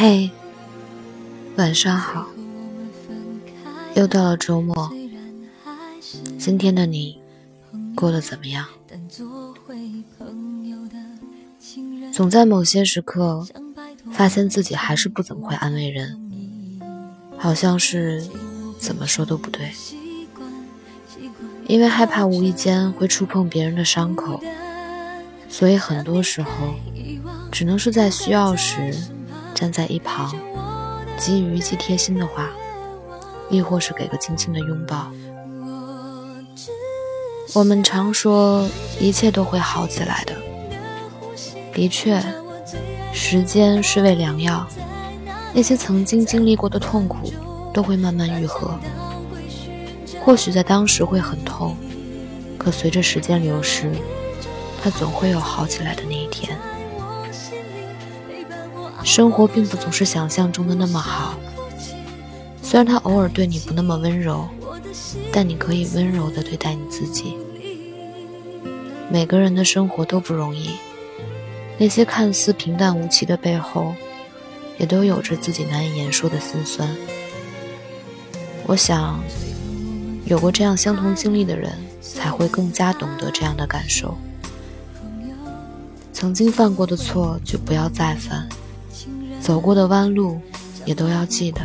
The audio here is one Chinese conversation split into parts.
嘿，晚上好，又到了周末，今天的你过得怎么样？总在某些时刻，发现自己还是不怎么会安慰人，好像是怎么说都不对，因为害怕无意间会触碰别人的伤口，所以很多时候只能是在需要时。站在一旁，给予一句贴心的话，亦或是给个轻轻的拥抱。我们常说一切都会好起来的，的确，时间是味良药，那些曾经经历过的痛苦都会慢慢愈合。或许在当时会很痛，可随着时间流逝，它总会有好起来的那一天。生活并不总是想象中的那么好，虽然他偶尔对你不那么温柔，但你可以温柔地对待你自己。每个人的生活都不容易，那些看似平淡无奇的背后，也都有着自己难以言说的心酸。我想，有过这样相同经历的人，才会更加懂得这样的感受。曾经犯过的错，就不要再犯。走过的弯路，也都要记得。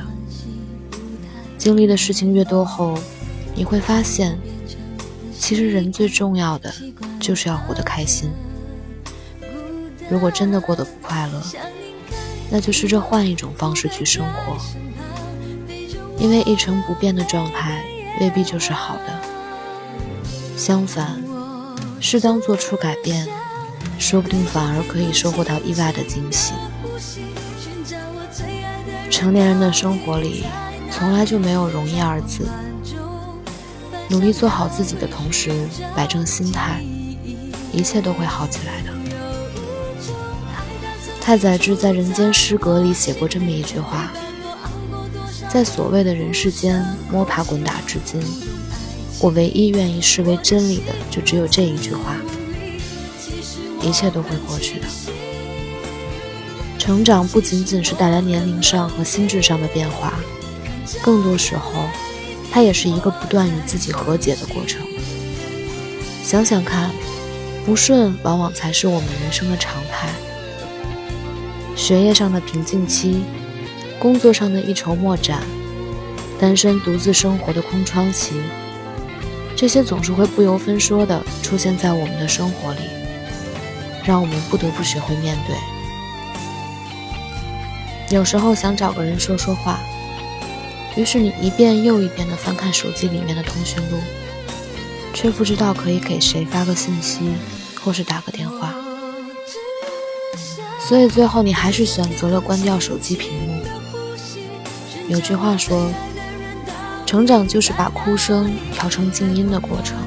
经历的事情越多后，你会发现，其实人最重要的就是要活得开心。如果真的过得不快乐，那就试着换一种方式去生活。因为一成不变的状态未必就是好的。相反，适当做出改变，说不定反而可以收获到意外的惊喜。成年人的生活里，从来就没有容易二字。努力做好自己的同时，摆正心态，一切都会好起来的。太宰治在《人间失格》里写过这么一句话：在所谓的人世间摸爬滚打至今，我唯一愿意视为真理的，就只有这一句话：一切都会过去的。成长不仅仅是带来年龄上和心智上的变化，更多时候，它也是一个不断与自己和解的过程。想想看，不顺往往才是我们人生的常态。学业上的瓶颈期，工作上的一筹莫展，单身独自生活的空窗期，这些总是会不由分说地出现在我们的生活里，让我们不得不学会面对。有时候想找个人说说话，于是你一遍又一遍地翻看手机里面的通讯录，却不知道可以给谁发个信息，或是打个电话。所以最后你还是选择了关掉手机屏幕。有句话说，成长就是把哭声调成静音的过程。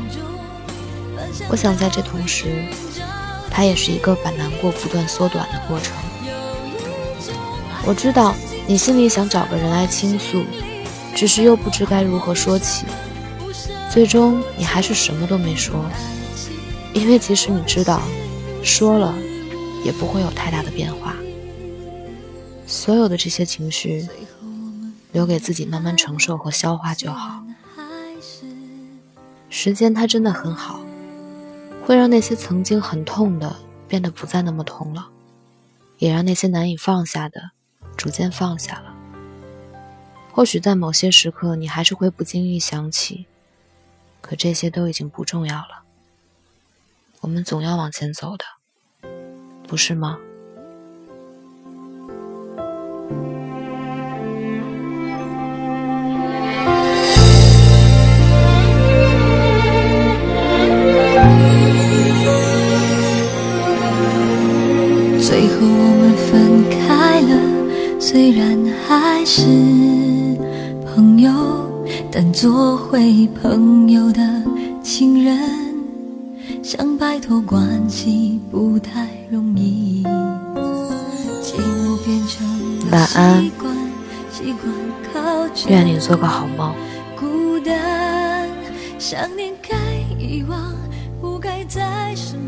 我想在这同时，它也是一个把难过不断缩短的过程。我知道你心里想找个人来倾诉，只是又不知该如何说起。最终你还是什么都没说，因为即使你知道说了，也不会有太大的变化。所有的这些情绪，留给自己慢慢承受和消化就好。时间它真的很好，会让那些曾经很痛的变得不再那么痛了，也让那些难以放下的。逐渐放下了，或许在某些时刻，你还是会不经意想起，可这些都已经不重要了。我们总要往前走的，不是吗？最后我们分开了。虽然还是朋友，但做回朋友的情人，想摆脱关系不太容易。晚安，愿你做个好梦。孤单，想念该遗忘，不该在身旁。